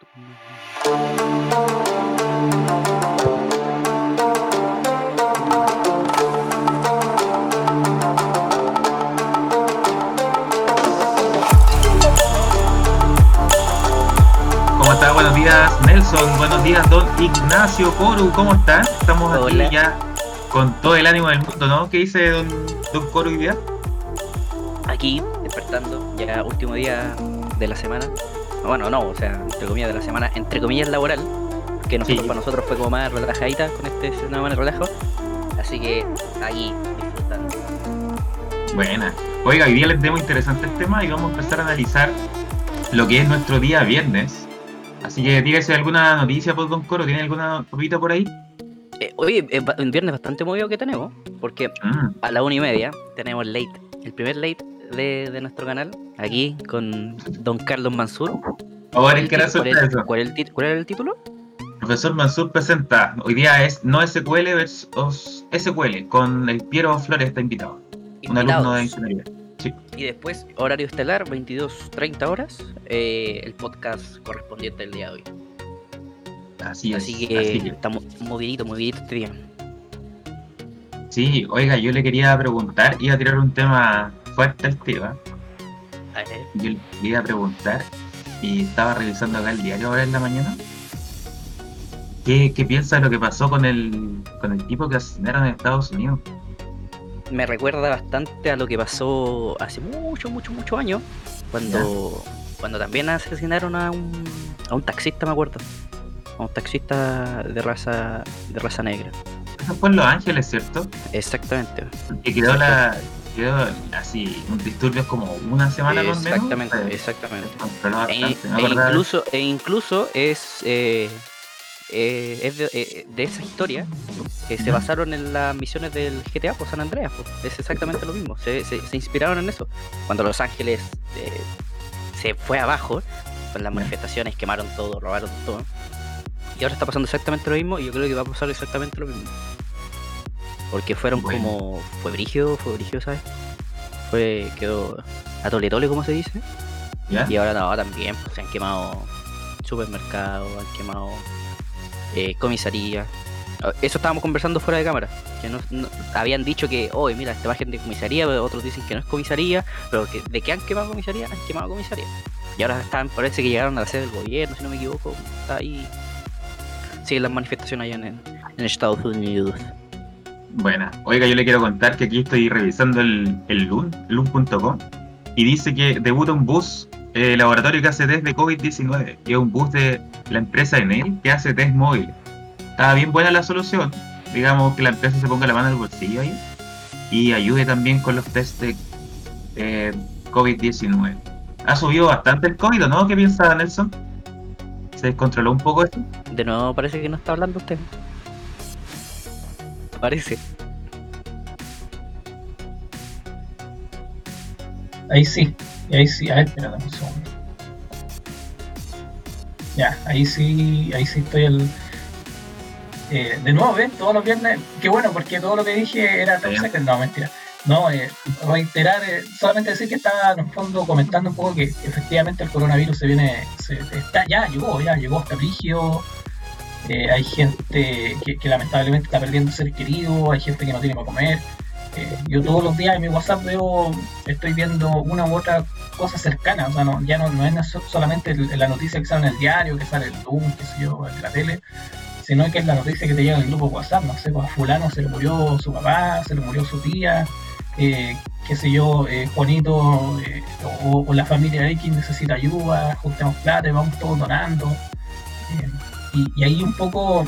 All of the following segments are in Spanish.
¿Cómo está? Buenos días, Nelson. Buenos días, don Ignacio Coru. ¿Cómo están? Estamos aquí ya con todo el ánimo del mundo, ¿no? ¿Qué dice don, don Coru hoy día? Aquí, despertando, ya último día de la semana. Bueno, no, o sea, entre comillas de la semana, entre comillas laboral, que nosotros Sí. para nosotros fue como más relajadita con este semana de relajo. Así que aquí, disfrutando. Buena. Oiga, hoy día les tenemos interesante el tema y vamos a empezar a analizar lo que es nuestro día viernes. Así que dígase alguna noticia por don Coro. ¿Tiene alguna copita por ahí? Eh, oye, es un viernes bastante movido que tenemos, porque Mm, a la una y media tenemos late, el primer late de, de nuestro canal, aquí con don Carlos Mansur. Ahora ¿Cuál es que era cuál es- sorpresa. ¿Cuál es el cuál era el título? Profesor Mansur presenta. Hoy día es no SQL versus SQL con el Piero Flores está invitado. Un alumno de ingeniería. Y después, horario estelar, 22.30 horas, eh, el podcast correspondiente del día de hoy. Así es. Así que así estamos movidito, movidito este día. Sí, oiga, yo le quería preguntar, iba a tirar un tema fuerte. A ver, Yo le iba a preguntar y estaba revisando acá el diario ahora en la mañana. ¿Qué, qué piensa de lo que pasó con el, con el tipo que asesinaron en Estados Unidos? me recuerda bastante a lo que pasó hace mucho, mucho, muchos años, cuando, cuando también asesinaron a un, a un taxista, me acuerdo. A un taxista de raza, de raza negra. Eso fue en Los Ángeles, ¿cierto? Exactamente. Que quedó la quedó así, un disturbio como una semana o menos. Exactamente, exactamente. E, e incluso, e incluso es, eh, eh, es de, eh, de esa historia que se basaron en las misiones del GTA, pues San Andreas, pues, es exactamente lo mismo, se, se- se inspiraron en eso. Cuando Los Ángeles eh, se fue abajo, con las manifestaciones, quemaron todo, robaron todo. Y ahora está pasando exactamente lo mismo y yo creo que va a pasar exactamente lo mismo. Porque fueron Bueno. como... Fue brigio, fue brigio, ¿sabes? Fue... quedó a tole tole, como se dice. ¿Ya? Y ahora no, también pues, se han quemado supermercados, han quemado eh, comisaría. Ah, Eso estábamos conversando fuera de cámara. Que no, no- habían dicho que, hoy mira, esta imagen de comisaría, pero otros dicen que no es comisaría, pero que de qué han quemado comisaría, han quemado comisaría. Y ahora están, parece que llegaron a la sede del gobierno, si no me equivoco. Está ahí. Siguen las manifestaciones allá en, en Estados Unidos. Buena. Oiga, yo le quiero contar que aquí estoy revisando el, el LUN, lun.com, y dice que debuta un bus eh, laboratorio que hace test de COVID-19, que es un bus de la empresa Enel que hace test móvil. Está bien buena la solución, digamos que la empresa se ponga la mano al bolsillo ahí y ayude también con los test de eh, COVID-19. Ha subido bastante el COVID, ¿o no? ¿Qué piensa Nelson? ¿Se descontroló un poco esto? De nuevo parece que no está hablando usted. Parece. Ahí sí, ahí sí, a ver, espérate un segundo. Ya, ahí sí, ahí sí estoy el. Eh, de nuevo, ¿ves? Todos los viernes. Qué bueno, porque todo lo que dije era top secret. No, mentira. No, eh, reiterar, eh, solamente decir que estaba en el fondo comentando un poco que efectivamente el coronavirus se viene, se, está, ya llegó, ya llegó hasta Brigio. Eh, hay gente que, lamentablemente está perdiendo ser querido, hay gente que no tiene para comer. Eh, yo todos los días en mi WhatsApp veo, estoy viendo una u otra cosa cercana, o sea, no, ya no, no es so- solamente la noticia que sale en el diario, que sale el Zoom, qué sé yo, en la tele, sino que es la noticia que te llega en el grupo WhatsApp, no sé, pues a fulano se le murió su papá, se le murió su tía, eh, qué sé yo, eh, Juanito eh, o, la familia X necesita ayuda, juntemos plata vamos todos donando. Y, y ahí un poco,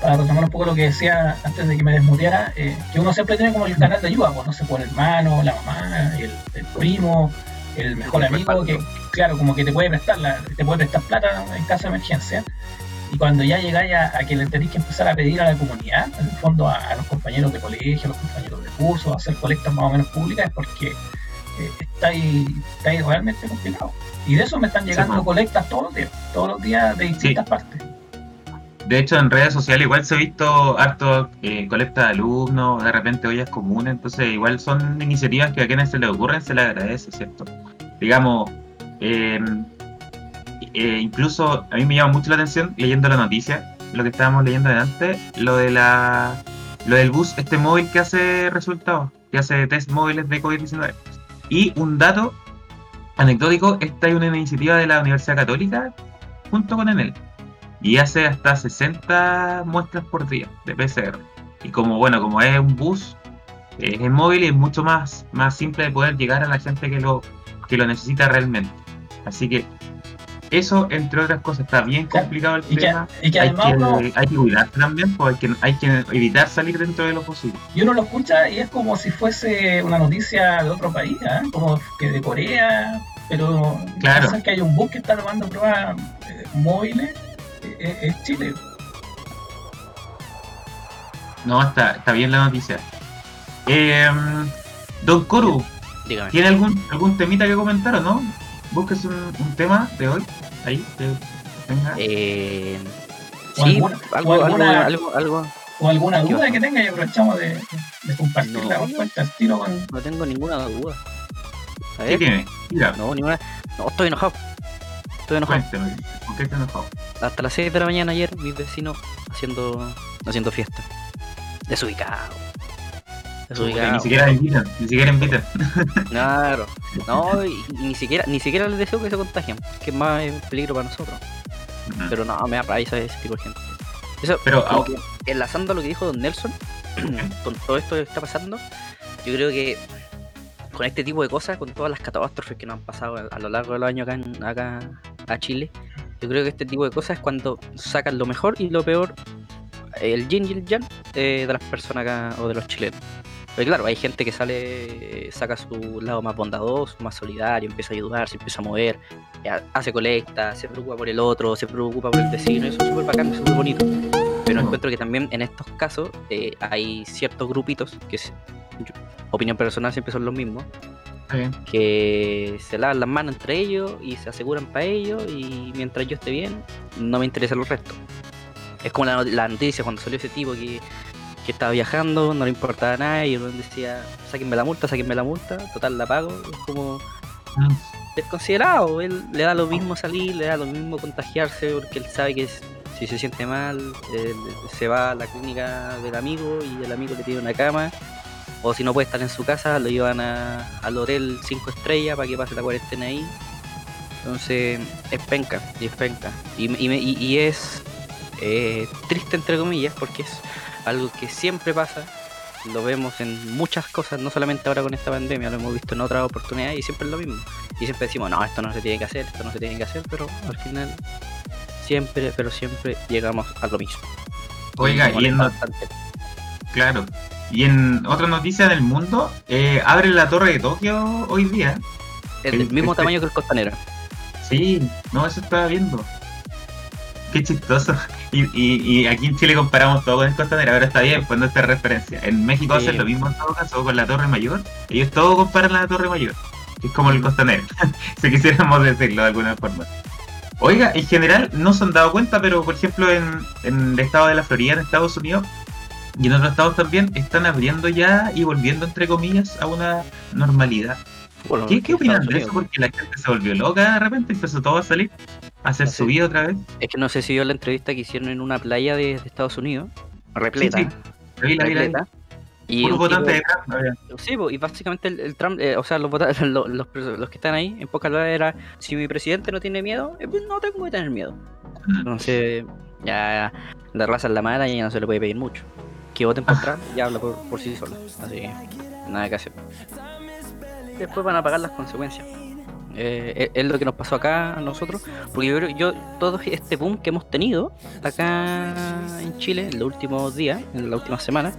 para retomar un poco lo que decía antes de que me desmuteara, eh, que uno siempre tiene como el canal de ayuda, pues no sé, por el hermano, la mamá, el, el primo, el mejor El amigo, que claro, como que te puede prestar, la, te puede prestar plata en caso de emergencia. Y cuando ya llegáis a, a que le tenéis que empezar a pedir a la comunidad, en el fondo a, a los compañeros de colegio, a los compañeros de curso, a hacer colectas más o menos públicas, es porque eh, estáis, estáis realmente complicados. Y de eso me están llegando colectas todos los días, todos los días de distintas partes. De hecho, en redes sociales igual se ha visto harto eh, colecta de alumnos, de repente ollas comunes, entonces igual son iniciativas que a quienes se les ocurren se les agradece, ¿cierto? Digamos, eh, eh, incluso a mí me llama mucho la atención leyendo la noticia, lo que estábamos leyendo antes, lo de la lo del bus, este móvil que hace resultados, que hace test móviles de COVID-19. Y un dato anecdótico, esta es una iniciativa de la Universidad Católica junto con Enel. Y hace hasta 60 muestras por día de PCR. Y como bueno, como es un bus, es móvil y es mucho más, más simple de poder llegar a la gente que lo, que lo necesita realmente. Así que eso, entre otras cosas, está bien complicado el Y que, tema. y que hay, además que, uno, hay que cuidarse también, porque hay que, hay que evitar salir dentro de lo posible. y uno lo escucha y es como si fuese una noticia de otro país, ¿ah? como que de Corea, pero Claro. que hay un bus que está tomando pruebas eh, móviles, eh, eh, es Chile. No, está, está bien la noticia. Eh, Don Coru. ¿tiene algún, algún temita que comentar o no? Busques un, un tema de hoy, ahí, que tenga. Eh, sí, alguna- algo, alguna- algo, algo, O alguna ¿Qué duda que tenga y aprovechamos de, de compartir No. al tiro con... no tengo ninguna duda. A ¿Qué ver, tiene? Mira, no, ninguna. No, estoy enojado. Estoy enojado. cuénteme, ¿por qué está enojado? Hasta las 6 de la mañana ayer, mis vecinos haciendo, haciendo fiesta. Desubicado. Desubicado. Ni siquiera invitan, ni siquiera invitan. Claro. No, y, y ni siquiera, ni siquiera les deseo que se contagien, que es más eh, peligro para nosotros. Pero no, me da rabia ese tipo de gente. Eso, Pero, como que, enlazando a lo que dijo Don Nelson, con todo esto que está pasando, yo creo que con este tipo de cosas, con todas las catástrofes que nos han pasado a, a lo largo de los años acá, en- acá a Chile, yo creo que este tipo de cosas es cuando sacan lo mejor y lo peor, el yin y el yang, eh, de las personas acá o de los chilenos. Pero claro, hay gente que sale, saca su lado más bondadoso, más solidario, empieza a ayudar, se empieza a mover, hace colecta, se preocupa por el otro, se preocupa por el vecino, eso es súper bacán, es súper bonito. Pero encuentro que también en estos casos eh, hay ciertos grupitos, que es, yo- opinión personal siempre son los mismos, eh, que se lavan las manos entre ellos y se aseguran para ellos y mientras yo esté bien, no me interesan los restos. Es como la, la noticia cuando salió ese tipo que, que estaba viajando, no le importaba nada y uno decía, sáquenme la multa, sáquenme la multa, total la pago. Es como mm, desconsiderado, él le da lo mismo salir, le da lo mismo contagiarse porque él sabe que es- si se siente mal, él se va a la clínica del amigo y el amigo le tiene una cama. O si no puede estar en su casa, lo llevan a- al hotel 5 estrellas para que pase la cuarentena ahí. Entonces, es penca, y es penca. Y, y- y es eh, triste, entre comillas, porque es algo que siempre pasa. Lo vemos en muchas cosas, no solamente ahora con esta pandemia, lo hemos visto en otras oportunidades y siempre es lo mismo. Y siempre decimos, no, esto no se tiene que hacer, esto no se tiene que hacer, pero al final siempre, pero siempre llegamos a lo mismo. Oiga, y en, claro. Y en otra noticia del mundo, eh, abre la torre de Tokio hoy día. Es del el- mismo este- tamaño que el costanero. Sí, no, eso estaba viendo. Qué chistoso. Y, y, y aquí en Chile comparamos todo con el costanero, ahora está bien, pues nuestra referencia. En México Sí. hacen lo mismo en todo caso con la Torre Mayor. Ellos todo comparan la Torre Mayor, es como el costanero, si quisiéramos decirlo de alguna forma. Oiga, en general no se han dado cuenta, pero por ejemplo en, en el estado de la Florida, en Estados Unidos, y en otros estados también, están abriendo ya y volviendo, entre comillas, a una normalidad. Bueno, ¿Qué, opinan de eso? Porque la gente se volvió loca de repente, empezó todo a salir, hacer No sé. su vida otra vez. Es que no sé si vio la entrevista que hicieron en una playa de, de Estados Unidos, repleta. Sí, La vi, la vi, la vi. repleta, Y un votante de Trump. Sí, y básicamente el, el Trump, eh, o sea, los, los, los, los que están ahí, en pocas palabras, era, si mi presidente no tiene miedo, eh, pues no tengo que tener miedo. Entonces, ya la raza es la mala y ya no se le puede pedir mucho. Que voten por Trump ya habla por, por sí solo. Así que, nada que hacer. Después van a pagar las consecuencias. Eh, es, es lo que nos pasó acá a nosotros. Porque yo creo yo, todo este boom que hemos tenido acá en Chile en los últimos días, en las últimas semanas,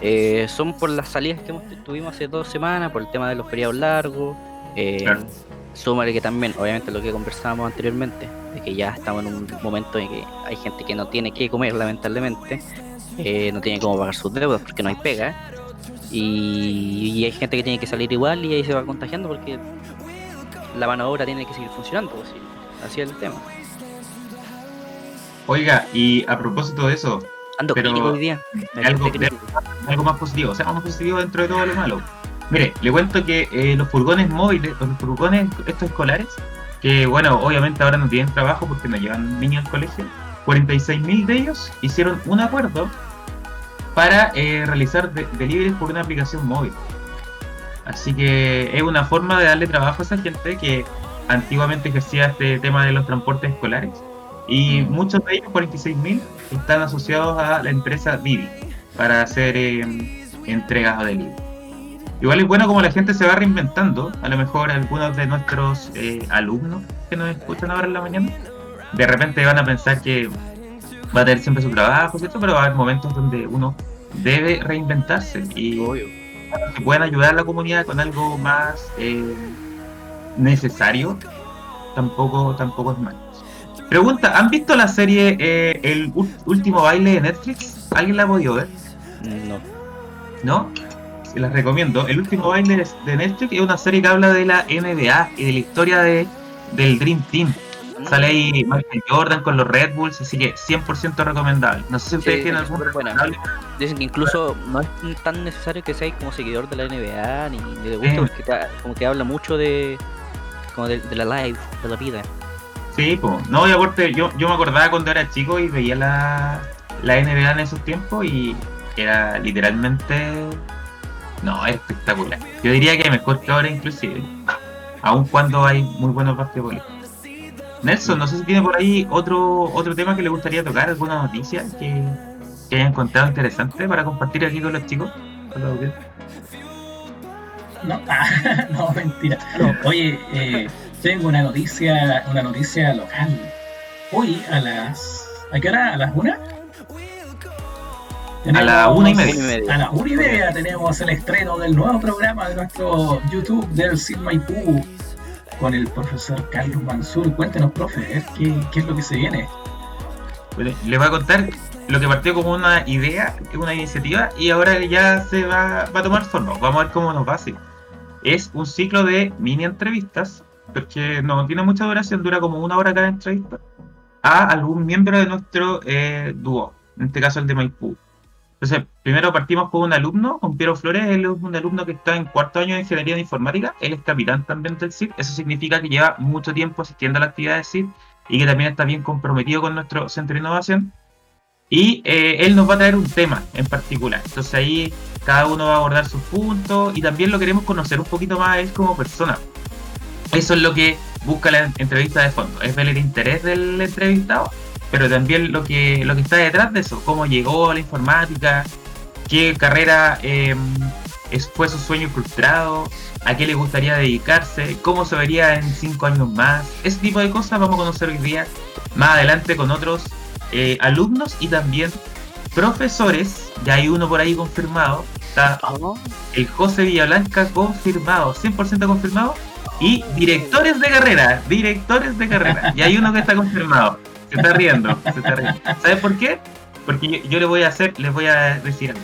eh, son por las salidas que hemos, tuvimos hace dos semanas, por el tema de los feriados largos. Eh, Claro. Súmale que también, obviamente, lo que conversábamos anteriormente, de que ya estamos en un momento en que hay gente que no tiene que comer, lamentablemente, eh, no tiene cómo pagar sus deudas porque no hay pega, y, y hay gente que tiene que salir igual y ahí se va contagiando porque la mano de obra tiene que seguir funcionando, pues, sí. así es el tema. Oiga, y a propósito de eso, Ando Pero, hoy día. algo más positivo, o sea, más positivo dentro de todo lo malo. Mire, le cuento que eh, los furgones móviles, los furgones estos escolares, que bueno, obviamente ahora no tienen trabajo porque no llevan niños al colegio. 46.000 de ellos hicieron un acuerdo para eh, realizar de deliveries por una aplicación móvil. Así que es una forma de darle trabajo a esa gente que antiguamente ejercía este tema de los transportes escolares. Y Mm. muchos de ellos, 46.000, están asociados a la empresa Didi para hacer eh, entregas a delivery. Igual es bueno como la gente se va reinventando. A lo mejor algunos de nuestros eh, alumnos que nos escuchan ahora en la mañana, de repente van a pensar que va a tener siempre su trabajo, ¿cierto? Pero va a haber momentos donde uno debe reinventarse y Obvio. Que puedan ayudar a la comunidad con algo más eh, necesario, tampoco, tampoco es malo. Pregunta, ¿han visto la serie eh, El Último Baile de Netflix? ¿Alguien la ha podido ver? No. ¿No? Se las recomiendo. El Último Baile de- de Netflix es una serie que habla de la NBA y de la historia de, del Dream Team. Sale ahí Michael Jordan con los Red Bulls, así que 100% recomendable. No sé si ustedes Sí, tienen algún recomendable. Dicen que incluso no es tan necesario que seas como seguidor de la NBA ni, ni de gusto, Sí. porque te- como que habla mucho de como de, de la life, de la vida. Sí, pues. No, y aparte, yo, yo me acordaba cuando era chico y veía la, la NBA en esos tiempos y era literalmente. No, espectacular. Yo diría que mejor que ahora, inclusive. Aun cuando hay muy buenos basquetbolistas. Nelson, no sé si tiene por ahí otro otro tema que le gustaría tocar, alguna noticia que, que haya encontrado interesante para compartir aquí con los chicos. No, ah, no, mentira. Oye, eh, tengo una noticia, una noticia local. Hoy a las. ¿A qué hora? ¿A las una? A la una y media. A las una y media tenemos el estreno del nuevo programa de nuestro YouTube del Sid Maipú con el profesor Carlos Mansur. Cuéntenos, profe, ver qué, qué es lo que se viene. Bueno, les voy a contar lo que partió como una idea, una iniciativa, y ahora ya se va, va a tomar forma. Vamos a ver cómo nos va así. Es un ciclo de mini entrevistas, porque no tiene mucha duración, dura como una hora cada entrevista, a algún miembro de nuestro eh, dúo, en este caso el de Maipú. Entonces, primero partimos con un alumno, con Piero Flores, él es un alumno que está en cuarto año de Ingeniería de Informática, él es capitán también del CID, eso significa que lleva mucho tiempo asistiendo a la actividad de CID y que también está bien comprometido con nuestro centro de innovación. Y eh, él nos va a traer un tema en particular. Entonces ahí cada uno va a abordar sus puntos y también lo queremos conocer un poquito más él como persona. Eso es lo que busca la entrevista de fondo, es ver el interés del entrevistado, pero también lo que, lo que está detrás de eso, cómo llegó a la informática, qué carrera eh, fue su sueño frustrado, a qué le gustaría dedicarse, cómo se vería en cinco años más. Ese tipo de cosas vamos a conocer hoy día más adelante con otros eh, alumnos y también profesores. Ya hay uno por ahí confirmado. Está Oh, el José Villablanca confirmado, 100% confirmado. Y directores de carrera, directores de carrera. Y hay uno que está confirmado. Se está riendo, se está riendo. ¿Sabes por qué? Porque yo, yo le voy a hacer, les voy a decir algo.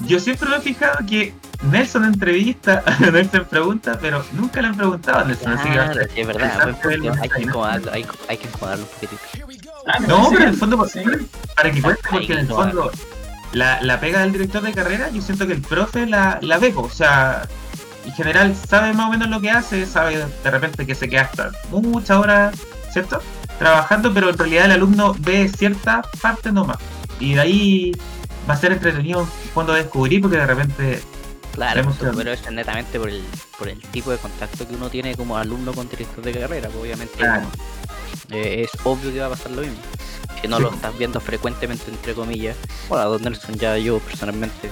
Yo siempre me he fijado que Nelson entrevista, Nelson pregunta, pero nunca le han preguntado a Nelson. así que sí, es verdad, verlo hay que incomodarlo, hay, hay que incomodarlo un poquitito. Ah, No, pero en el fondo, Sí. para que cuente, porque en el fondo la, la pega del director de carrera, yo siento que el profe la, la ve, po, o sea, en general sabe más o menos lo que hace, sabe de repente que se queda hasta muchas horas, ¿cierto? Trabajando, pero en realidad el alumno ve cierta parte nomás. Y de ahí va a ser entretenido fondo descubrir, porque de repente, Claro, pero eso es netamente por el, por el tipo de contacto que uno tiene como alumno con director de carrera, pues, obviamente Claro. eh, es obvio que va a pasar lo mismo. Que no Sí, lo estás viendo frecuentemente, entre comillas. Bueno, a Don Nelson ya yo personalmente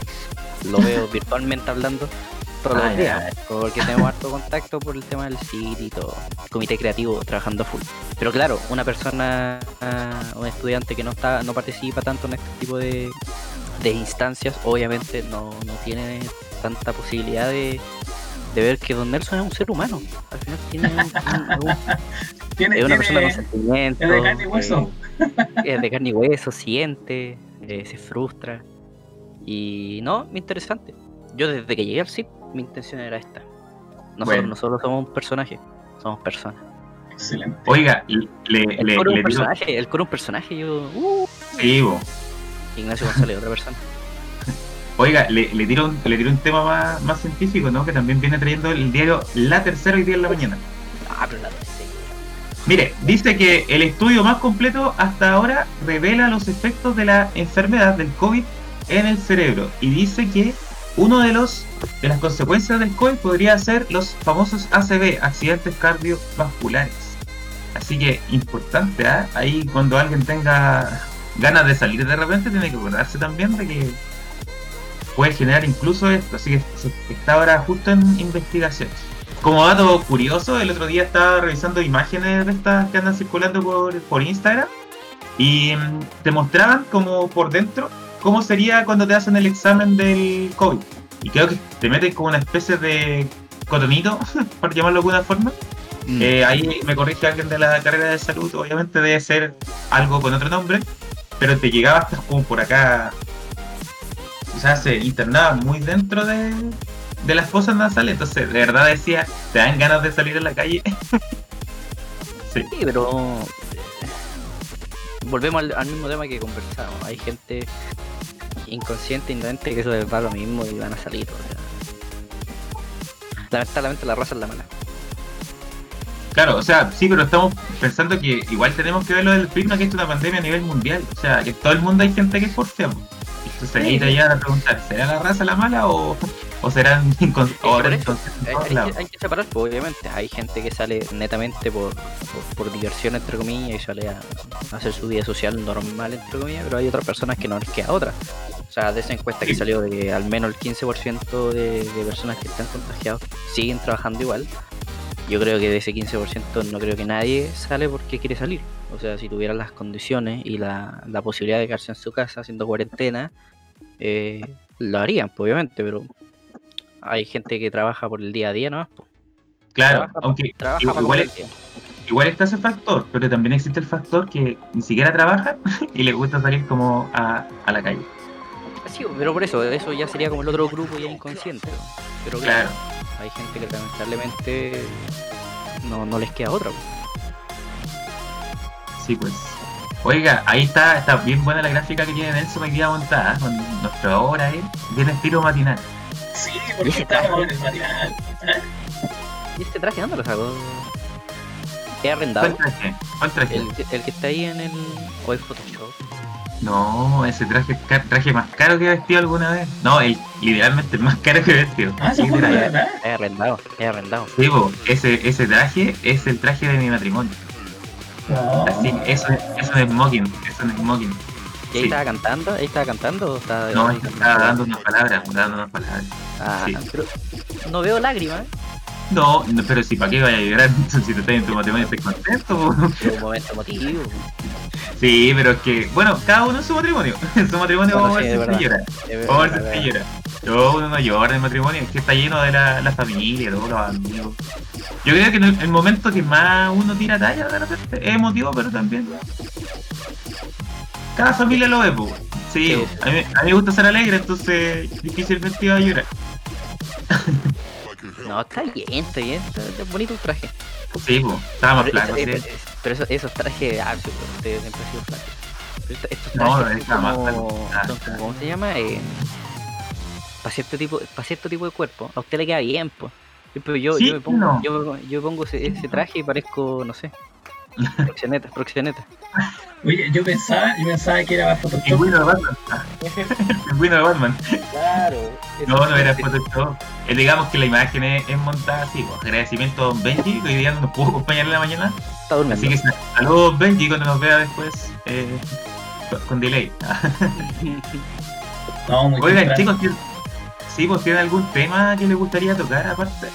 lo veo virtualmente hablando todos Ah, los ya. días, porque tenemos harto contacto por el tema del sitio y todo. Comité creativo trabajando a full. Pero claro, una persona, ah, un estudiante que no está, no participa tanto en este tipo de, de instancias, obviamente no, no tiene tanta posibilidad de, de ver que Don Nelson es un ser humano. Al final tiene un- un- un- Tiene, es una tiene- persona con sentimientos. es de carne y hueso. eh, es de carne y hueso, siente, eh, se frustra. Y no, interesante. Yo desde que llegué al CIP, mi intención era esta. Nosotros Bueno. somos un personaje, somos personas. Excelente. oiga, le, El le, coro le un digo, personaje, el coro un personaje, yo. Uh, sí, bo. Ignacio González, otra persona. Oiga, le, le tiro un, le tiro un tema más, más científico, ¿no? Que también viene trayendo el diario La Tercera hoy día en la mañana. Ah, pero la tercera. Mire, dice que el estudio más completo hasta ahora revela los efectos de la enfermedad del COVID en el cerebro y dice que uno de los de las consecuencias del COVID podría ser los famosos ACV, accidentes cardiovasculares. Así que importante, ¿ah? ahí cuando alguien tenga ganas de salir de repente tiene que acordarse también de que puede generar incluso esto, así que está ahora justo en investigaciones. Como dato curioso, el otro día estaba revisando imágenes de estas que andan circulando por, por Instagram y mm, te mostraban como por dentro cómo sería cuando te hacen el examen del COVID. Y creo que te meten como una especie de cotonito, por llamarlo de alguna forma. Mm. Eh, ahí me corrige alguien de la carrera de salud, obviamente debe ser algo con otro nombre, pero te llegaba hasta como por acá. O sea, se internaba muy dentro de, de las fosas nasales, entonces de verdad decía, ¿te dan ganas de salir a la calle? sí. Sí, pero volvemos al, al mismo tema que conversamos. Hay gente inconsciente, ignorante, que eso les va lo mismo y van a salir. o sea. Lamentablemente la raza es la mala. Claro, o sea, sí, pero estamos pensando que igual tenemos que verlo del prisma que es una pandemia a nivel mundial. O sea, que todo el mundo hay gente que po. Entonces ahí te llegan a preguntar, ¿será la raza la mala o, o serán en Hay, hay que, hay que separar, pues, obviamente. Hay gente que sale netamente por, por, por diversión, entre comillas, y sale a, a hacer su vida social normal, entre comillas, pero hay otras personas que no les queda otra. O sea, de esa encuesta que salió de que al menos el 15% de, de personas que están contagiados siguen trabajando igual. Yo creo que de ese 15% no creo que nadie sale porque quiere salir. O sea, si tuvieran las condiciones y la, la posibilidad de quedarse en su casa haciendo cuarentena, eh, lo harían, pues, obviamente, pero hay gente que trabaja por el día a día, ¿no? Claro, trabaja- aunque igual, está ese factor, pero también existe el factor que ni siquiera trabaja y le gusta salir como a, a la calle. Sí, pero por eso, eso ya sería como el otro grupo ya inconsciente. ¿no? Pero claro, Claro. hay gente que lamentablemente no, no les queda otra. pues. Sí, pues. Oiga, ahí está, está bien buena la gráfica que tiene Nelson hoy día montada, con nuestra hora, ¿eh? Bien estilo matinal. Sí, ¿Y porque ese estamos traje? en el matinal. ¿Y este traje dónde lo sacó? ¿Es ¿Cuál arrendado? traje? ¿Cuál traje? El, el que está ahí en el. o el Photoshop. No, ese traje es traje más caro que he vestido alguna vez. No, el literalmente el más caro que he vestido. Ah, verdad. Es arrendado, es arrendado. Sí, po, ese, ese traje es el traje de mi matrimonio. No. Así, eso, es- eso es smoking, eso es smoking. ¿Y ahí Sí. estaba cantando? ¿Ahí estaba cantando o estaba.? No, estaba dando unas palabras, dando unas palabras. Ah, sí. pero no veo lágrimas. No, no, pero si para qué vaya a llorar si te estás en tu matrimonio estás contento. Pero un momento emotivo. Sí, pero es que, bueno, cada uno en su matrimonio. En su matrimonio Bueno, vamos a sí, ver de si se llora. Es Vamos a ver si es se llora. No, uno no llora en el matrimonio, es que está lleno de la, la familia, todos los amigos. Yo creo que el, el momento que más uno tira talla de repente es emotivo, pero también. Cada familia lo ve, pues. Sí, Sí. A, mí, a mí me gusta ser alegre, entonces difícilmente iba a llorar. No, está bien, está bien. Está, está bonito el traje. Sí, pues, estaba más Pero, flaco, eh, sí. eh, pero eso- esos trajes, ah, pero siempre han sido flacos. Pero Estos No, trajes no, está más flaco. Ah. son como- ¿cómo se llama? Eh, para cierto tipo, para cierto tipo de cuerpo. A usted le queda bien, pues. Pero yo, Sí, yo me pongo, no. yo, me pongo- yo me pongo ese, ese traje y parezco, no sé, proxeneta, proxeneta. Oye, yo pensaba, yo pensaba que era El Photoshop. pingüino de Batman. El pingüino de Batman. Claro. No, no era Photoshop. Eh, digamos que la imagen es, es montada así. Pues. Agradecimiento a Don Benji, que hoy día no nos pudo acompañar en la mañana. Está durmiendo. Así que sa- saludos Benji cuando nos vea después eh, con- delay. No, muy Oigan, temprano. chicos, ¿tienen- sí, pues tienen algún tema que les gustaría tocar aparte.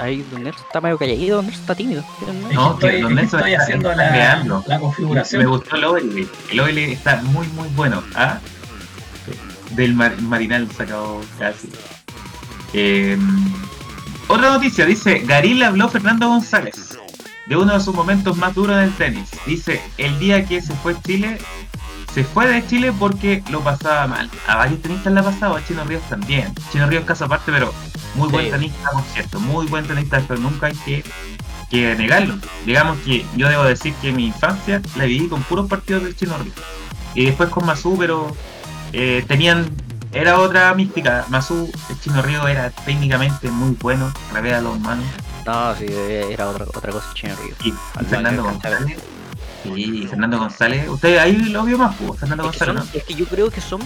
Ahí Don Nelson está medio calladito, Don Nelson está tímido. No, estoy, Don Nelson estoy está- haciendo está la, creando. la Me configuración. gustó el Oily. El Oily está muy, muy bueno. ¿ah? Del mar- marinal sacado casi. Eh, otra noticia, dice, Garín le habló Fernando González de uno de sus momentos más duros en el tenis. Dice, el día que se fue Chile, se fue de Chile porque lo pasaba mal. A varios tenistas le ha pasado, a Chino Ríos también. Chino Ríos caso aparte, pero muy buen Sí. tenista, por cierto. Muy buen tenista, pero nunca hay que, que negarlo. Digamos que yo debo decir que mi infancia la viví con puros partidos del Chino Ríos. Y después con Mazú, pero eh, tenían era otra mística. Masu, el chino Río era técnicamente muy bueno, revea los manos. No, sí, era otra, otra cosa Chino Río. Y Fernando González. Sí, Fernando González. Usted ahí lo vio más, pues, Fernando Es que, González, es que yo creo que son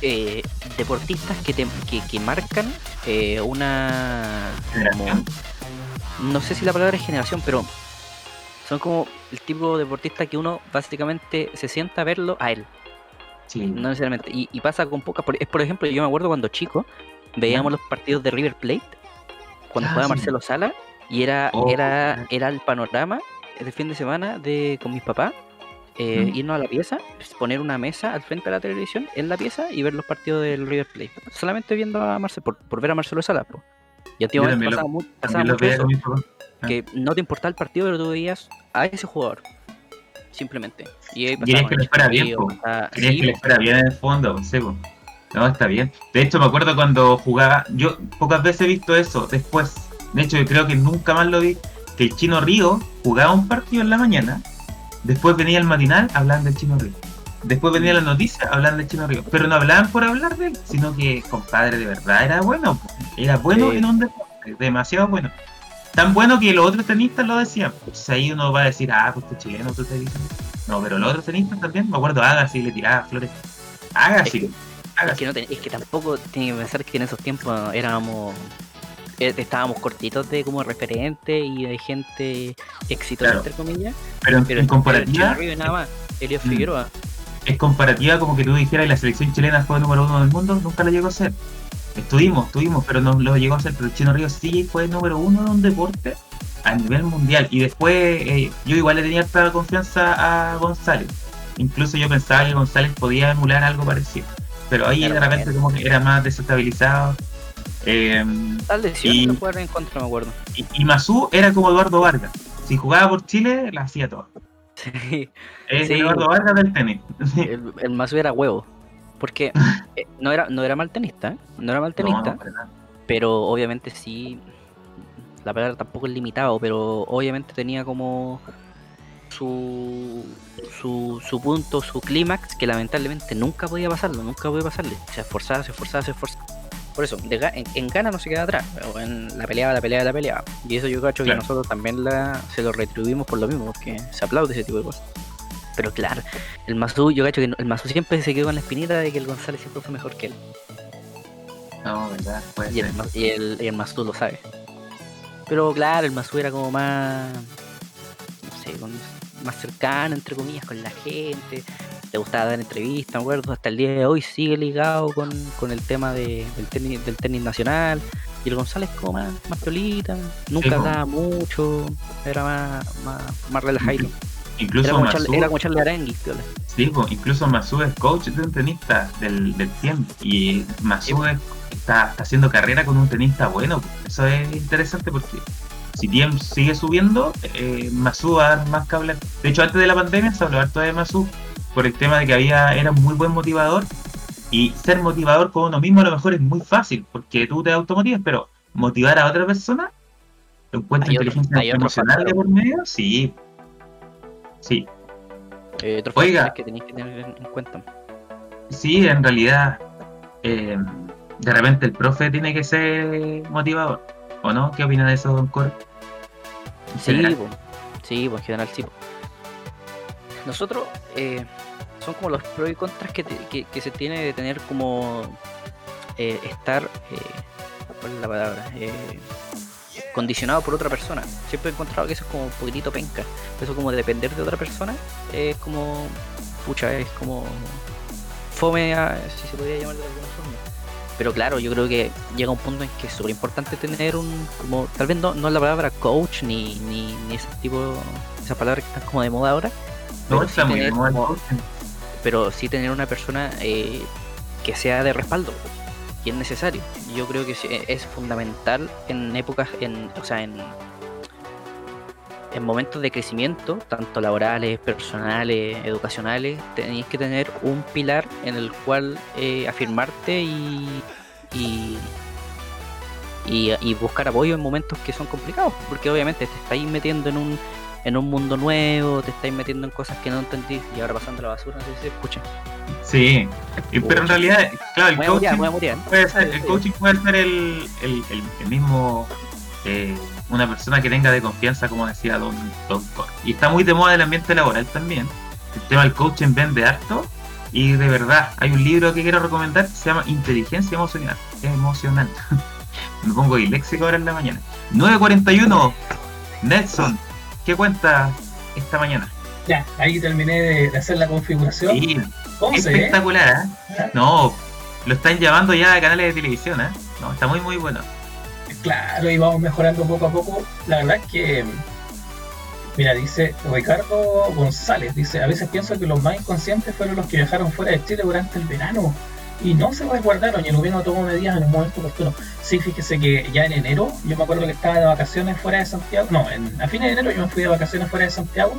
eh, deportistas que, te- que, que marcan eh, una... ¿no? Generación. como- no sé si la palabra es generación, pero son como el tipo de deportista que uno básicamente se sienta a verlo a él, Sí. no necesariamente. Y, y pasa con pocas. por- Es por ejemplo, yo me acuerdo cuando chico veíamos los partidos de River Plate, cuando Ah, jugaba sí. Marcelo Sala, y era, Oh, era, era el panorama de fin de semana de con mis papás. eh, Mm. irnos a la pieza, poner una mesa al frente de la televisión en la pieza y ver los partidos del River Plate. Solamente viendo a Marcelo, por, por ver a Marcelo Sala. po. Y antiguamente también lo- pasaba, pasaba mucho eso. Ah. que no te importaba el partido, pero tú veías a ese jugador. Simplemente. Y ahí pasaba que le el fuera bien, pasaba- sí, que le fuera bien en el fondo, sí, po. No, está bien. De hecho, me acuerdo cuando jugaba. Yo pocas veces he visto eso después. De hecho, yo creo que nunca más lo vi. Que el chino Río jugaba un partido en la mañana. Después venía el matinal, hablaban del chino Río. Después venía la noticia, hablaban del chino Río. Pero no hablaban por hablar de él, sino que, compadre, de verdad era bueno. Era bueno Sí. en un deporte, demasiado bueno. Tan bueno que los otros tenistas lo decían. Pues ahí uno va a decir, ah, pues este chileno, tú te dices. No, pero los otros tenistas también, me acuerdo, Agassi le tiraba flores. Agassi, Es Agassi. que, no ten- es que tampoco tiene que pensar que en esos tiempos éramos. Estábamos cortitos de como referente y de gente exitosa, Claro. entre comillas. Pero en, Pero en comparativa, y nada más. Elías Mm. Figueroa. es comparativa como que tú dijeras la selección chilena fue número uno del mundo, nunca lo llegó a ser. Estuvimos, estuvimos, pero no lo llegó a ser. Pero Chino Río sí fue número uno de un deporte a nivel mundial. Y después eh, yo igual le tenía harta confianza a González. Incluso yo pensaba que González podía emular algo parecido. Pero ahí Claro, de repente como que era más desestabilizado. Eh, Tal lesión Y- no jugar en contra, me acuerdo. y, y Mazú era como Eduardo Vargas. Si jugaba por Chile, la hacía todo. Sí. Es Sí. Eduardo Vargas del tenis. El, el Mazu era huevo. Porque eh, no era, no era mal tenista, ¿eh? no era mal tenista, no, pero obviamente sí. La palabra tampoco es limitado, pero obviamente tenía como su, su, su punto, su clímax, que lamentablemente nunca podía pasarlo, nunca podía pasarle. Se esforzaba, se esforzaba, se esforzaba. Por eso, de en, en gana no se queda atrás, pero en la peleaba, la peleaba, la peleaba. Y eso yo cacho Claro. que nosotros también la, se lo retribuimos por lo mismo, porque se aplaude ese tipo de cosas. Pero claro, el Mazu, yo cacho que el Mazu siempre se quedó con la espinita de que el González siempre fue mejor que él. No, verdad, puede Y el, y el, y el Mazu lo sabe. Pero claro, el Mazu era como más. No sé, con- más cercano, entre comillas, con la gente. Le gustaba dar entrevistas, me acuerdo. Hasta el día de hoy sigue ligado con, con el tema de- del, tenis, del tenis nacional. Y el González como más, más piolita, nunca po. hablaba mucho, era más, más, más relajado. Incluso Era como, echarle, era como echarle sí, po, incluso Mazú es coach de un tenista del, del tiempo. Y Mazú es- está, está haciendo carrera con un tenista bueno. Eso es interesante porque si Tiem sigue subiendo, eh, Mazú va a dar más que hablar. De hecho, antes de la pandemia se habló harto de Mazú por el tema de que había era un muy buen motivador. Y ser motivador con uno mismo a lo mejor es muy fácil porque tú te automotivas, pero motivar a otra persona, encuentra Hay otro- inteligencia otro emocional de por medio, sí. Sí, Eh, otros Oiga. que tenéis que tener en en cuenta. Sí, en realidad, eh, de repente el profe tiene que ser motivador, ¿o no? ¿Qué opina de eso, don Cor? Sí, po. sí, pues en general sí. Nosotros eh, son como los pros y contras que, te- que, que se tiene de tener como eh, estar, eh, ¿cuál es la palabra? Eh, condicionado por otra persona. Siempre he encontrado que eso es como un poquitito penca. Eso como de depender de otra persona es como, pucha, es como fome, a- si se podría llamar de alguna forma. Pero claro, yo creo que llega un punto en que es súper importante tener un, como, tal vez no, no la palabra coach ni, ni, ni ese tipo, esas palabras que están como de moda ahora, No, está sí muy de moda. Pero sí tener una persona eh, que sea de respaldo y es necesario. Yo creo que e, es fundamental en épocas, en, o sea, en, en momentos de crecimiento, tanto laborales, personales, educacionales, tenéis que tener un pilar en el cual eh, afirmarte y, y, y, y buscar apoyo en momentos que son complicados, porque obviamente te estáis metiendo en un en un mundo nuevo, te estáis metiendo en cosas que no entendís y ahora pasando la basura, no sé si se escucha. Sí, pero en realidad, claro, el Voy a morir, coaching voy a morir. puede ser, el coaching puede ser el, el, el- el mismo, eh, una persona que tenga de confianza, como decía Don, Don Cor. Y está muy de moda el ambiente laboral también. El tema del coaching vende harto. Y de verdad, hay un libro que quiero recomendar que se llama Inteligencia Emocional. Emocional. Me pongo disléxico ahora en la mañana. 9.41. Nelson, ¿qué cuenta esta mañana? Ya, ahí terminé de, hacer la configuración. Sí, 11, ¿eh? espectacular, ¿eh? No, lo están llamando ya a canales de televisión, ¿eh? No, está muy, muy bueno. Claro, y vamos mejorando poco a poco. La verdad es que, mira, dice Ricardo González, dice, a veces pienso que los más inconscientes fueron los que viajaron fuera de Chile durante el verano y no se resguardaron y el gobierno tomó medidas en el momento oportuno. Sí, fíjese que ya en enero, yo me acuerdo que estaba de vacaciones fuera de Santiago, no, en, a fines de enero yo me fui de vacaciones fuera de Santiago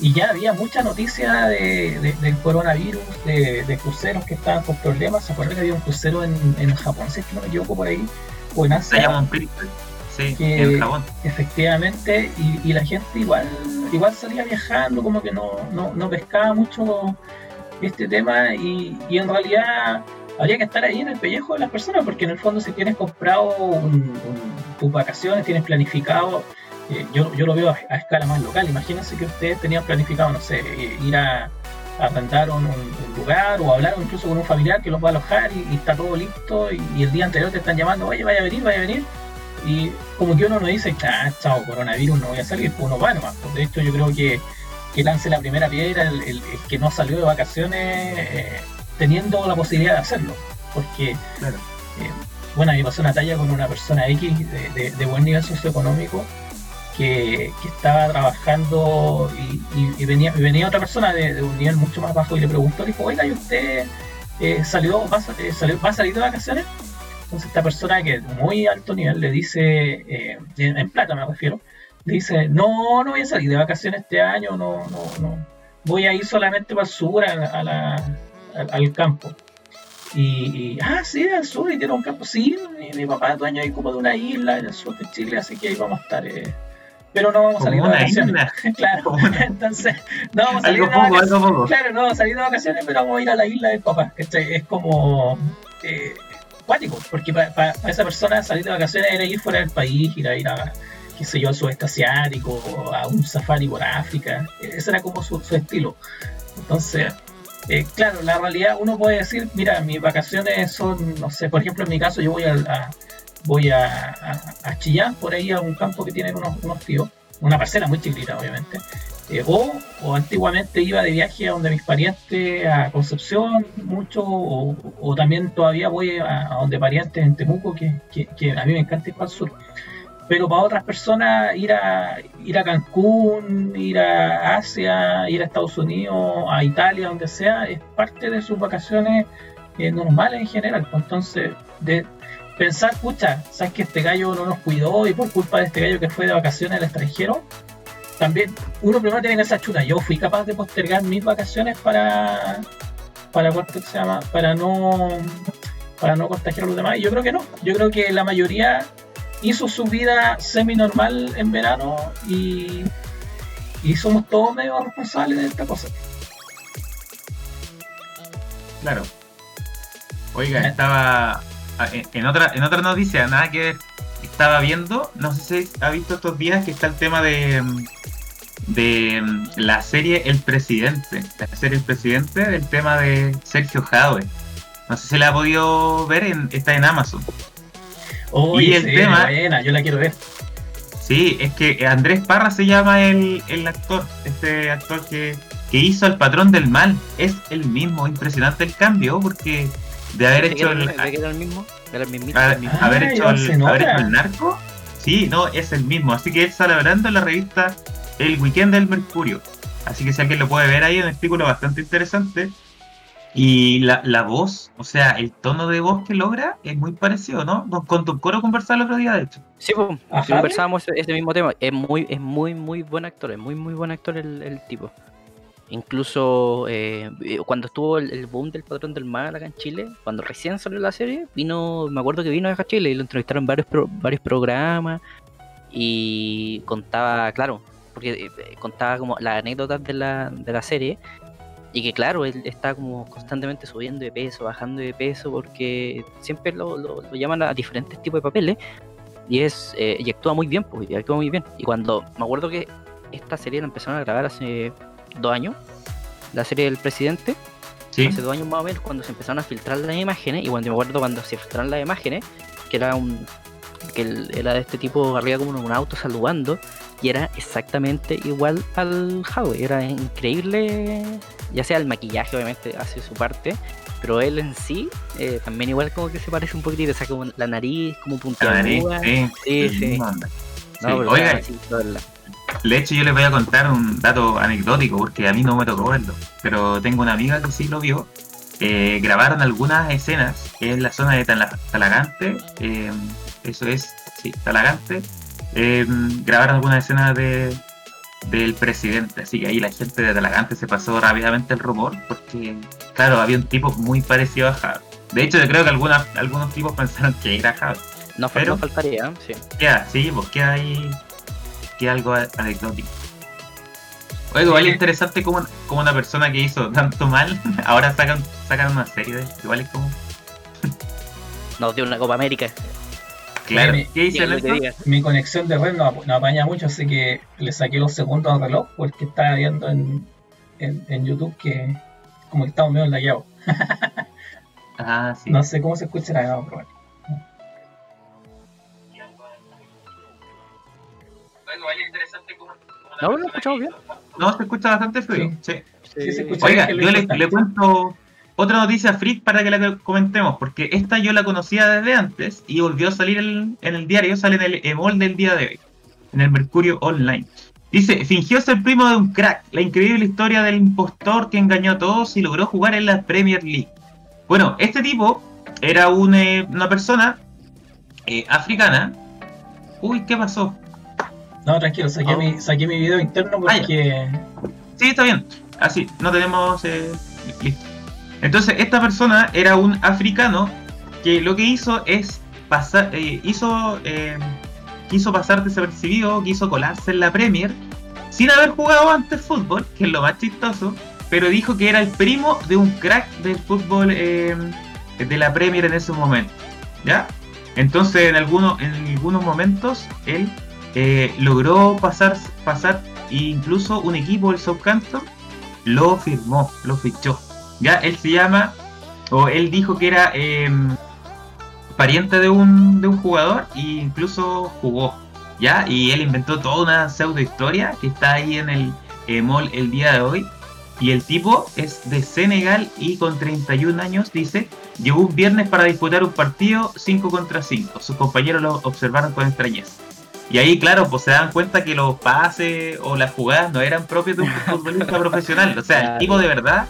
y ya había mucha noticia de, de- del coronavirus, de, de cruceros que estaban con problemas. ¿Se acuerda que había un crucero en, en Japón, si es que no me equivoco por ahí? O en Asia. Diamond Princess, sí, Que- en Japón. Efectivamente, y, y la gente igual igual salía viajando, como que no, no, no pescaba mucho este tema y, y en realidad habría que estar ahí en el pellejo de las personas, porque en el fondo si tienes comprado un- tus vacaciones, tienes planificado, eh, yo, yo lo veo a, escala más local, imagínense que ustedes tenían planificado, no sé, ir a, a arrendar un, lugar o hablar incluso con un familiar que los va a alojar y, está todo listo y, y el día anterior te están llamando, oye, vaya a venir, vaya a venir y como que uno no dice, ah, chao, coronavirus, no voy a salir, pues uno va nomás. Pues, De hecho, yo creo que, que lance la primera piedra el, el- el que no salió de vacaciones eh, teniendo la posibilidad de hacerlo. Porque, Claro. eh, bueno, me pasó una talla con una persona X de, de- de buen nivel socioeconómico que, que estaba trabajando y, y- y venía, y venía otra persona de, de un nivel mucho más bajo y le preguntó, le dijo, oiga, ¿y usted eh, salió, va, a sa- eh, salió- va a salir de vacaciones? Entonces esta persona que es muy alto nivel le dice, en, en plata me refiero, le dice, no, no voy a salir de vacaciones este año, no, no, no. Voy a ir solamente para el sur, a, a la, al, al campo. Y, y, ah, sí, al sur, y tiene un campo. Sí, mi, mi papá es dueño ahí como de una isla en el sur de Chile, así que ahí vamos a estar. eh, pero no vamos a salir de vacaciones. isla. claro, entonces, no vamos a salir de vacaciones. poco. Claro, no, salir de vacaciones, pero vamos a ir a la isla del papá. ¿cachai? Es como eh, cuático, porque para esa persona salir de vacaciones era ir fuera del país, ir a ir a, qué sé yo, al sudeste asiático, a un safari por África. Ese era como su, su estilo. Entonces, eh, claro, la realidad uno puede decir, mira, mis vacaciones son, no sé, por ejemplo, en mi caso yo voy a, voy a, a, a Chillán, por ahí a un campo que tienen unos, unos tíos, una parcela muy chiquitita, obviamente. Eh, o, o antiguamente iba de viaje a donde mis parientes, a Concepción, mucho, o, también todavía voy a, a donde parientes en Temuco, que, que, que a mí me encanta ir para el sur. Pero para otras personas, ir a, ir a Cancún, ir a Asia, ir a Estados Unidos, a Italia, donde sea, es parte de sus vacaciones eh, normales en general. Pues Entonces, de pensar, escucha, sabes que este gallo no nos cuidó y por culpa de este gallo que fue de vacaciones al extranjero, también uno primero tiene esa chuta. Yo fui capaz de postergar mis vacaciones para, para ¿cuánto se llama? Para no, para no contagiar a los demás. Y yo creo que no. Yo creo que la mayoría hizo su vida semi normal en verano y, y somos todos medio responsables de esta cosa. Claro. Oiga, estaba ah, en- otra en otra noticia, nada que ver. Estaba viendo, no sé si ha visto estos días que está el tema de de la serie El Presidente, la serie El Presidente, del tema de Sergio Jadwe. No sé si la ha podido ver, en, está en Amazon. Oye, Y el sí, tema- buena, yo la quiero ver. Sí, es que Andrés Parra se llama el, el actor, este actor que, que hizo al patrón del mal. Es el mismo, impresionante el cambio, porque de haber ¿De qué hecho el, el- el el el mismo? Ah, haber, hecho el, haber hecho el narco, sí, no, es el mismo. Así que él sale hablando en la revista El Weekend del Mercurio. Así que si alguien lo puede ver ahí, un artículo bastante interesante. Y la, la voz, o sea, el tono de voz que logra es muy parecido, ¿no? Con, con Don Coro conversar el otro día, de hecho. Sí, pues, conversábamos ese, ese mismo tema. Es muy, es muy, muy buen actor, es muy, muy buen actor el, el tipo. Incluso eh, cuando estuvo el, el boom del patrón del mal acá en Chile, cuando recién salió la serie, vino, me acuerdo que vino acá a Chile y lo entrevistaron en varios, pro- varios programas y contaba, claro, porque eh, contaba como las anécdotas de la, de la serie y que claro, él está como constantemente subiendo de peso, bajando de peso, porque siempre lo, lo, llaman a diferentes tipos de papeles y es eh, y actúa muy bien, pues, y actúa muy bien. Y cuando me acuerdo que esta serie la empezaron a grabar hace dos años, la serie del presidente, hace dos años más o menos, cuando se empezaron a filtrar las imágenes, y cuando me acuerdo cuando se filtraron las imágenes, que era un que era de este tipo arriba como en un auto saludando y era exactamente igual al Howie, era increíble, ya sea el maquillaje obviamente hace su parte, pero él en sí eh, también igual como que se parece un poquito, o sea, como la nariz, como puntiaguda. Sí, sí. sí. No, Oiga, de hecho yo les voy a contar un dato anecdótico porque a mí no me tocó verlo, pero tengo una amiga que sí lo vio. Eh, grabaron algunas escenas en la zona de Talagante, eh, eso es, sí, Talagante, eh, grabaron algunas escenas de, del presidente, así que ahí la gente de Talagante se pasó rápidamente el rumor, porque, claro, había un tipo muy parecido a Javi. De hecho, yo creo que algunas, algunos tipos pensaron que era Javi. No, pero faltaría, sí. Queda, sí, pues queda ahí, queda algo anecdótico. Oye, igual es interesante como, como una persona que hizo tanto mal, ahora sacan, sacan una serie de igual es como... Nos dio una Copa América. Claro. Mi, ¿Qué dice Mi conexión de red no, apaña mucho, así que le saqué los segundos al reloj porque estaba viendo en, en, YouTube que como que estamos medio enlayados. ah, sí. No sé cómo se escucha la pero bueno. No, lo escuchamos bien. No, se escucha bastante fluido. Sí. sí. Oiga, yo le, le, cuento otra noticia freak para que la comentemos, porque esta yo la conocía desde antes y volvió a salir en el diario, sale en el EMOL del día de hoy, en el Mercurio Online. Dice, fingió ser primo de un crack, la increíble historia del impostor que engañó a todos y logró jugar en la Premier League. Bueno, este tipo era eh, una persona eh, africana. Uy, ¿qué pasó? No, tranquilo, saqué, oh. mi, saqué mi video interno ah, porque... sí, está bien. Así, no tenemos... Eh, listo. Entonces, esta persona era un africano que lo que hizo es pasar, eh, hizo, eh, quiso pasar desapercibido, quiso colarse en la Premier sin haber jugado antes fútbol, que es lo más chistoso, pero dijo que era el primo de un crack del fútbol eh, de la Premier en ese momento. ¿Ya? Entonces, en algunos, en algunos momentos, él logró pasar, pasar, e incluso un equipo, el Southampton, lo firmó, lo fichó. Ya, él se llama, o él dijo que era em, pariente de un, de un jugador e incluso jugó. ¿Ya? Y él inventó toda una pseudo historia que está ahí en el eh, mall el día de hoy. Y el tipo es de Senegal y con 31 años, dice, llegó un viernes para disputar un partido 5 contra 5. Sus compañeros lo observaron con extrañeza. Y ahí, claro, pues se dan cuenta que los pases o las jugadas no eran propios de un futbolista profesional. O sea, el tipo de verdad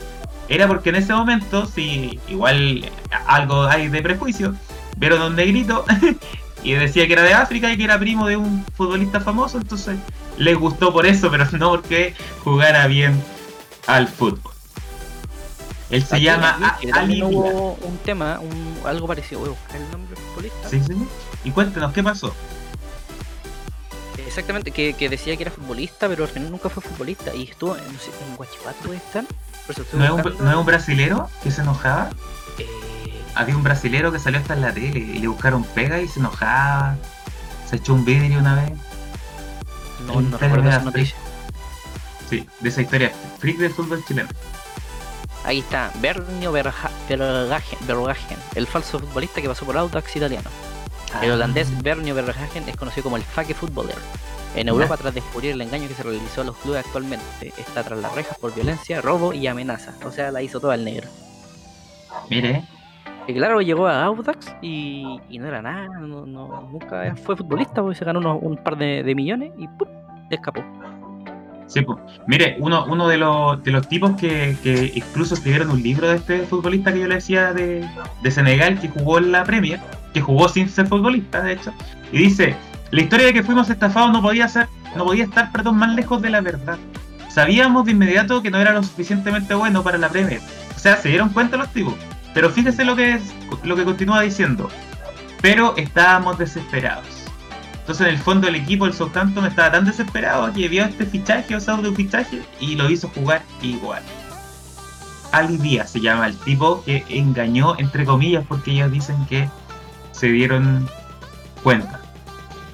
era porque en ese momento, si igual algo hay de prejuicio, vieron a un negrito y decía que era de África y que era primo de un futbolista famoso, entonces les gustó por eso, pero no porque jugara bien al fútbol. Él se llama Ali hubo un tema, algo parecido, voy a buscar el nombre del futbolista. Sí, sí. Y cuéntenos, ¿qué pasó? Exactamente, que, decía que era futbolista, pero al final nunca fue futbolista. Y estuvo, no sé, en Guachipato estar. ¿No, es un, ¿No es un brasilero que se enojaba? Eh... Había un brasilero que salió hasta en la tele y le buscaron pega y se enojaba. Se echó un vidrio una vez. No, no recuerdo esa noticia. Sí, de esa historia. Freak del fútbol chileno. Ahí está, Bernio Vergagen, el falso futbolista que pasó por Audax italiano. El ah. holandés Bernio Vergagen es conocido como el fake footballer en Europa, tras descubrir el engaño que se realizó a los clubes actualmente, está tras las rejas por violencia, robo y amenaza. O sea, la hizo toda el negro. Mire. Y claro, llegó a Audax y, no era nada, no, nunca fue futbolista, porque se ganó un par de, millones y ¡pum! escapó. Sí, pues. Mire, uno, uno de, los, de los tipos que, que, incluso escribieron un libro de este futbolista que yo le decía de, de Senegal, que jugó en la Premier, que jugó sin ser futbolista, de hecho, y dice, la historia de que fuimos estafados no podía ser, no podía estar, perdón, más lejos de la verdad. Sabíamos de inmediato que no era lo suficientemente bueno para la Premier. O sea, se dieron cuenta los tipos. Pero fíjese lo que es, lo que continúa diciendo. Pero estábamos desesperados. Entonces, en el fondo, el equipo del Southampton estaba tan desesperado que vio este fichaje o pseudo fichaje y lo hizo jugar igual. Ali Díaz se llama el tipo que engañó, entre comillas, porque ellos dicen que se dieron cuenta.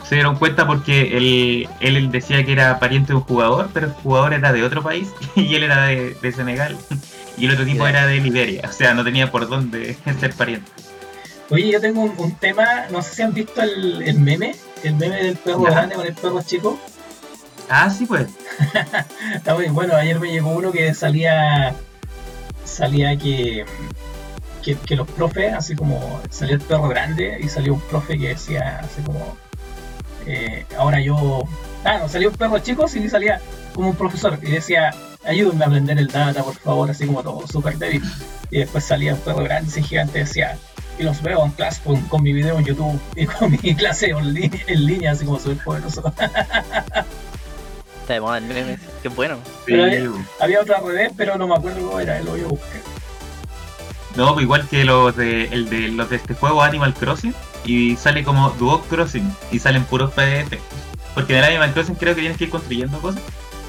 Se dieron cuenta porque él, él decía que era pariente de un jugador, pero el jugador era de otro país y él era de, de Senegal y el otro tipo era de Liberia. O sea, no tenía por dónde ser pariente. Oye, yo tengo un, un tema, no sé si han visto el, el meme, el meme del perro grande con el perro chico. Ah, sí, pues. Está muy bueno, ayer me llegó uno que salía salía que, que, que los profes, así como salía el perro grande y salió un profe que decía así como eh, ahora yo ah no salió un perro chico sí salía como un profesor y decía ayúdenme a aprender el data por favor así como todo súper débil. Y después salía un perro grande así gigante y decía y los veo en clase con, con mi video en YouTube y con mi clase en, línea así como súper poderoso. Está de moda el meme, qué bueno. Pero había otro al revés pero no me acuerdo cómo era lo voy a buscar. No, pues igual que los de, el de los de este juego Animal Crossing y sale como Duo Crossing y salen puros PDF. Porque en el Animal Crossing creo que tienes que ir construyendo cosas.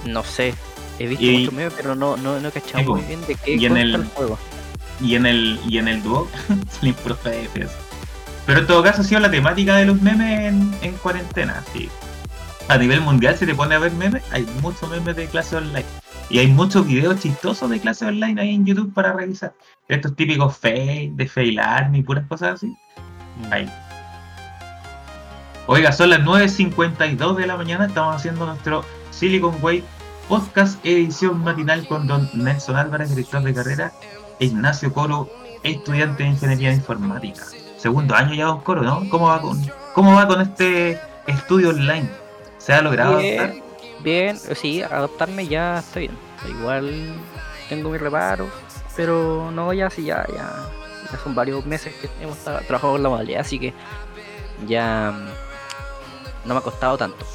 No sé, he visto Y- muchos memes, pero no, no, no he cachado muy bien de qué Y en el- el juego. Y en el, y en el Duo salen puros PDFs. Pero en todo caso ha sido la temática de los memes en, en cuarentena. sí. A nivel mundial, si te pone a ver memes, hay muchos memes de clase online. Y hay muchos videos chistosos de clase online ahí en YouTube para revisar. Estos típicos fail, de fail army, puras cosas así. Mm. Oiga, son las 9.52 de la mañana, estamos haciendo nuestro Silicon Way Podcast edición matinal con don Nelson Álvarez, director de carrera, e Ignacio Coro, estudiante de Ingeniería Informática. Segundo año ya, don Coro, ¿no? ¿Cómo va con, cómo va con este estudio online? ¿Se ha logrado? Bien, bien, sí, adaptarme ya está bien. Igual tengo mi reparo, pero no, ya sí, ya, ya, ya son varios meses que hemos tra- trabajado con la modalidad, así que ya no me ha costado tanto.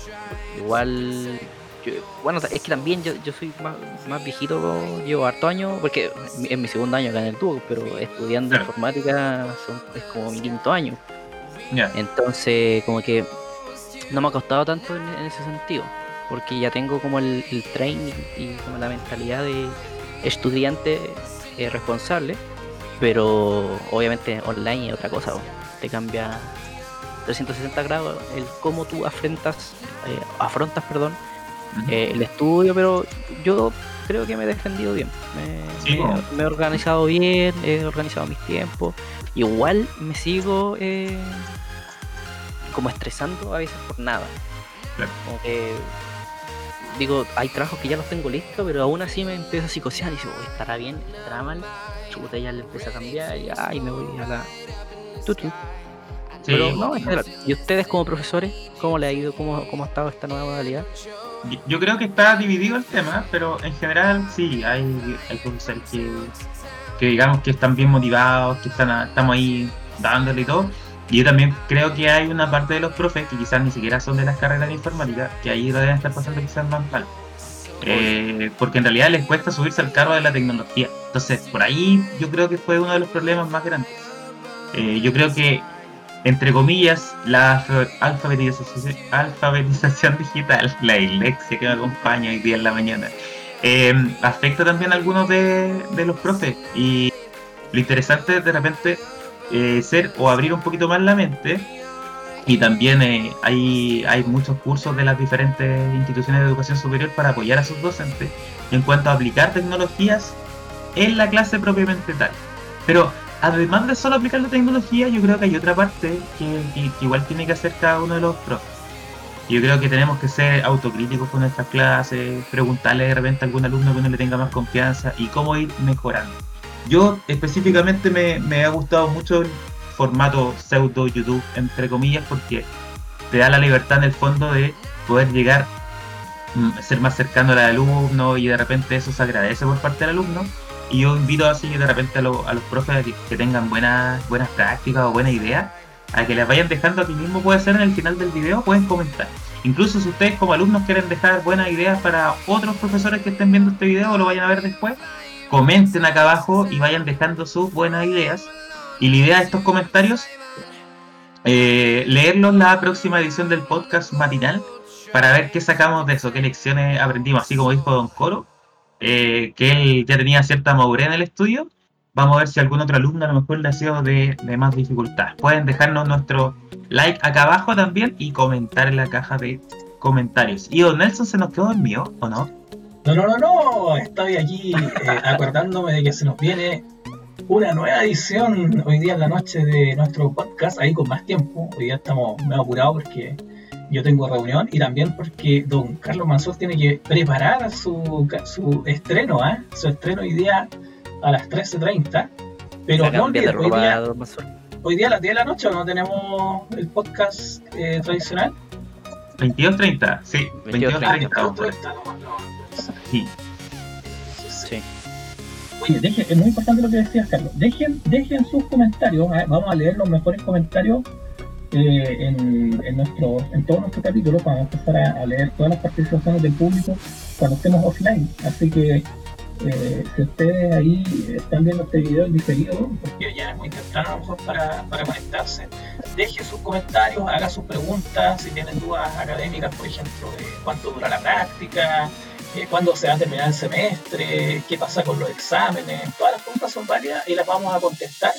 Igual, yo- bueno, es que también yo, yo soy más, más viejito, llevo harto años, porque es mi segundo año acá en el tubo, pero estudiando Claro. informática son- es como mi quinto año. Entonces, como que no me ha costado tanto en, en ese sentido, porque ya tengo como el, el training y como la mentalidad de estudiante eh, responsable, pero obviamente online es otra cosa, te cambia 360 grados el cómo tú afrontas, eh, afrontas perdón, eh, el estudio, pero yo creo que me he defendido bien. Me, Sí, me- po. me he organizado bien, he organizado mis tiempos. Igual me sigo eh, como estresando a veces por nada. Claro. Como que digo, hay trabajos que ya los tengo listos, pero aún así me empiezo a psicosear y digo, "Uy, ¿estará bien? ¿Estará mal? Chuta, ya le empieza a cambiar y, ay, me voy a la... tutu. Sí, Pero no, en general. ¿Y ustedes como profesores, cómo le ha ido? ¿Cómo, cómo ha estado esta nueva modalidad? Yo- Yo creo que está dividido el tema, pero en general sí, hay, hay profesores que, que digamos que están bien motivados, que están estamos ahí dándole y todo. Y yo también creo que hay una parte de los profes que quizás ni siquiera son de las carreras de informática, que ahí lo deben estar pasando quizás más mal. Eh, porque en realidad les cuesta subirse al carro de la tecnología. Entonces, por ahí yo creo que fue uno de los problemas más grandes. Eh, yo creo que, entre comillas, la alfa- alfabetización, alfabetización digital, la dislexia que me acompaña hoy día en la mañana, eh, afecta también a algunos de, de los profes. Y lo interesante es de repente eh, ser o abrir un poquito más la mente. Y también eh, hay, hay muchos cursos de las diferentes instituciones de educación superior para apoyar a sus docentes en cuanto a aplicar tecnologías en la clase propiamente tal. Pero además de solo aplicar la tecnología, yo creo que hay otra parte que, igual tiene que hacer cada uno de los profes. Yo creo que tenemos que ser autocríticos con nuestras clases, preguntarle de repente a algún alumno que uno le tenga más confianza y cómo ir mejorando. Yo específicamente me, me ha gustado mucho el formato pseudo YouTube, entre comillas, porque te da la libertad en el fondo de poder llegar, mm, ser más cercano al alumno y de repente eso se agradece por parte del alumno. Y yo invito así de repente a, lo- a los profes que tengan buenas, buenas prácticas o buenas ideas, a que las vayan dejando aquí mismo, puede ser en el final del video, pueden comentar. Incluso si ustedes como alumnos quieren dejar buenas ideas para otros profesores que estén viendo este video o lo vayan a ver después, comenten acá abajo y vayan dejando sus buenas ideas. Y la idea de estos comentarios eh, leerlos la próxima edición del podcast matinal para ver qué sacamos de eso, qué lecciones aprendimos, así como dijo Don Coro, eh, que él ya tenía cierta madurez en el estudio. Vamos a ver si algún otro alumno a lo mejor le ha sido de, más dificultad. Pueden dejarnos nuestro like acá abajo también y comentar en la caja de comentarios. ¿Y Don Nelson se nos quedó dormido o no? No, no, no, no. Estoy aquí eh, acordándome de que se nos viene una nueva edición hoy día en la noche de nuestro podcast, ahí con más tiempo. Hoy día estamos medio apurados porque yo tengo reunión y también porque don Carlos Mansur tiene que preparar su, su estreno, ¿ah? su estreno hoy día a las 13.30. Pero no olviden, hoy día, hoy día a las 10 de la noche no tenemos el podcast eh, tradicional. 22.30, sí, 22.30. Sí. sí. Oye, dejen, es muy importante lo que decías, Carlos. Dejen, dejen sus comentarios. ¿eh? Vamos a leer los mejores comentarios en, en, nuestro, en todos nuestros capítulos. Vamos a empezar a, leer todas las participaciones del público cuando estemos offline. Así que eh, si ustedes ahí están viendo este video diferido, porque ya es muy temprano a lo mejor para, para conectarse, dejen sus comentarios, hagan sus preguntas, si tienen dudas académicas, por ejemplo, de cuánto dura la práctica, eh, cuándo se va a terminar el semestre, qué pasa con los exámenes, todas las preguntas son válidas y las vamos a contestar.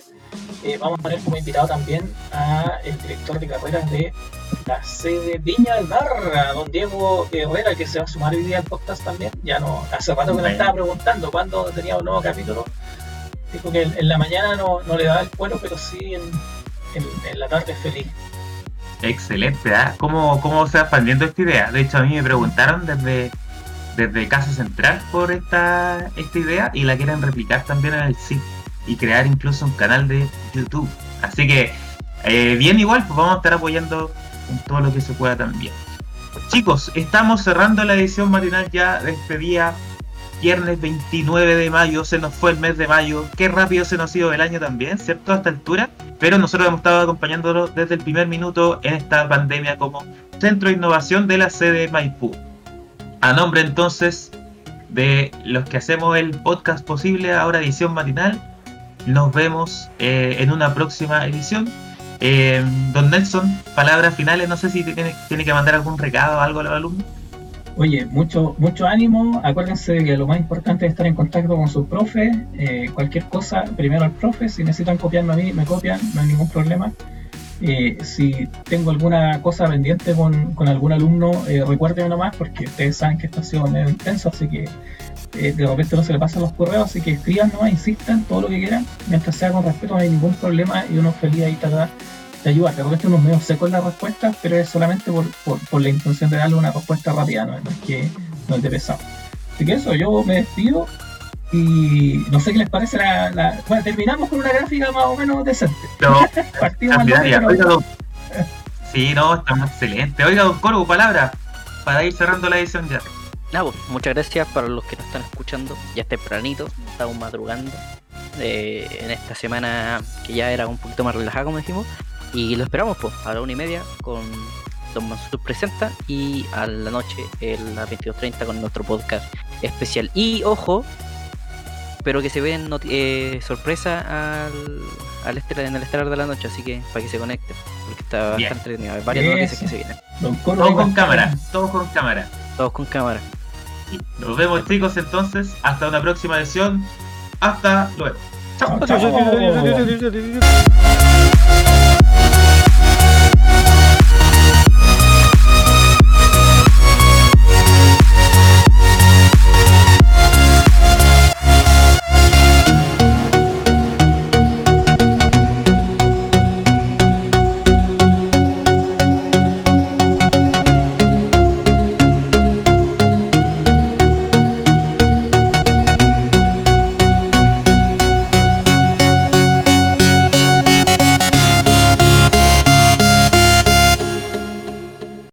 Eh, vamos a poner como invitado también a el director de carreras de la sede Viña del Mar, don Diego Herrera, que se va a sumar hoy día al podcast también. Ya no, hace rato que me estaba preguntando cuándo tenía un nuevo capítulo. Dijo que en, la mañana no, no, le daba el cuero, pero sí en, en, la tarde feliz. Excelente, ¿eh? ¿Cómo, ¿Cómo se va expandiendo esta idea? De hecho, a mí me preguntaron desde desde Casa Central por esta, esta idea y la quieren replicar también en el sitio y crear incluso un canal de YouTube. Así que, eh, bien igual, pues vamos a estar apoyando en todo lo que se pueda también. Chicos, estamos cerrando la edición matinal ya de este día, viernes 29 de mayo, se nos fue el mes de mayo, qué rápido se nos ha ido el año también, ¿cierto? A esta altura, pero nosotros hemos estado acompañándolo desde el primer minuto en esta pandemia como Centro de Innovación de la sede Maipú. A nombre entonces de los que hacemos el podcast posible, ahora edición matinal, nos vemos eh, en una próxima edición. Eh, don Nelson, palabras finales, no sé si tiene, tiene que mandar algún recado o algo a los alumnos. Oye, mucho, mucho ánimo. Acuérdense que lo más importante es estar en contacto con sus profes. Eh, cualquier cosa, primero al profe. Si necesitan copiarme a mí, me copian, no hay ningún problema. Eh, si tengo alguna cosa pendiente con, con algún alumno, eh, recuérdenme nomás, porque ustedes saben que esto ha sido medio intenso, así que eh, de repente no se le pasan los correos, así que escriban nomás, insistan, todo lo que quieran, mientras sea con respeto, no hay ningún problema y uno feliz ahí trata de ayudar. De repente unos medio secos en la respuesta, pero es solamente por, por, la intención de darle una respuesta rápida, no, es que no es de pesado. Así que eso, yo me despido y no sé qué les parece la, Bueno, terminamos con una gráfica más o menos decente. No, Partimos al Sí, no, estamos excelente. Oiga, don Corvo, palabra para ir cerrando la edición ya. Pues, muchas gracias para los que nos están escuchando. Ya es tempranito, estamos madrugando. Eh, en esta semana que ya era un poquito más relajada, como dijimos. Y lo esperamos pues, a la una y media con Don Mansur Presenta y a la noche, en la 22.30 con nuestro podcast especial. Y ojo, pero que se ven eh, sorpresa al, al en el estelar de la noche, así que para que se conecten, porque está bastante entretenido. Hay varias noticias que se vienen. Todos con cámara, todos con cámara. Todos con cámara. Nos vemos chicos entonces, hasta una próxima edición. Hasta luego. Chao.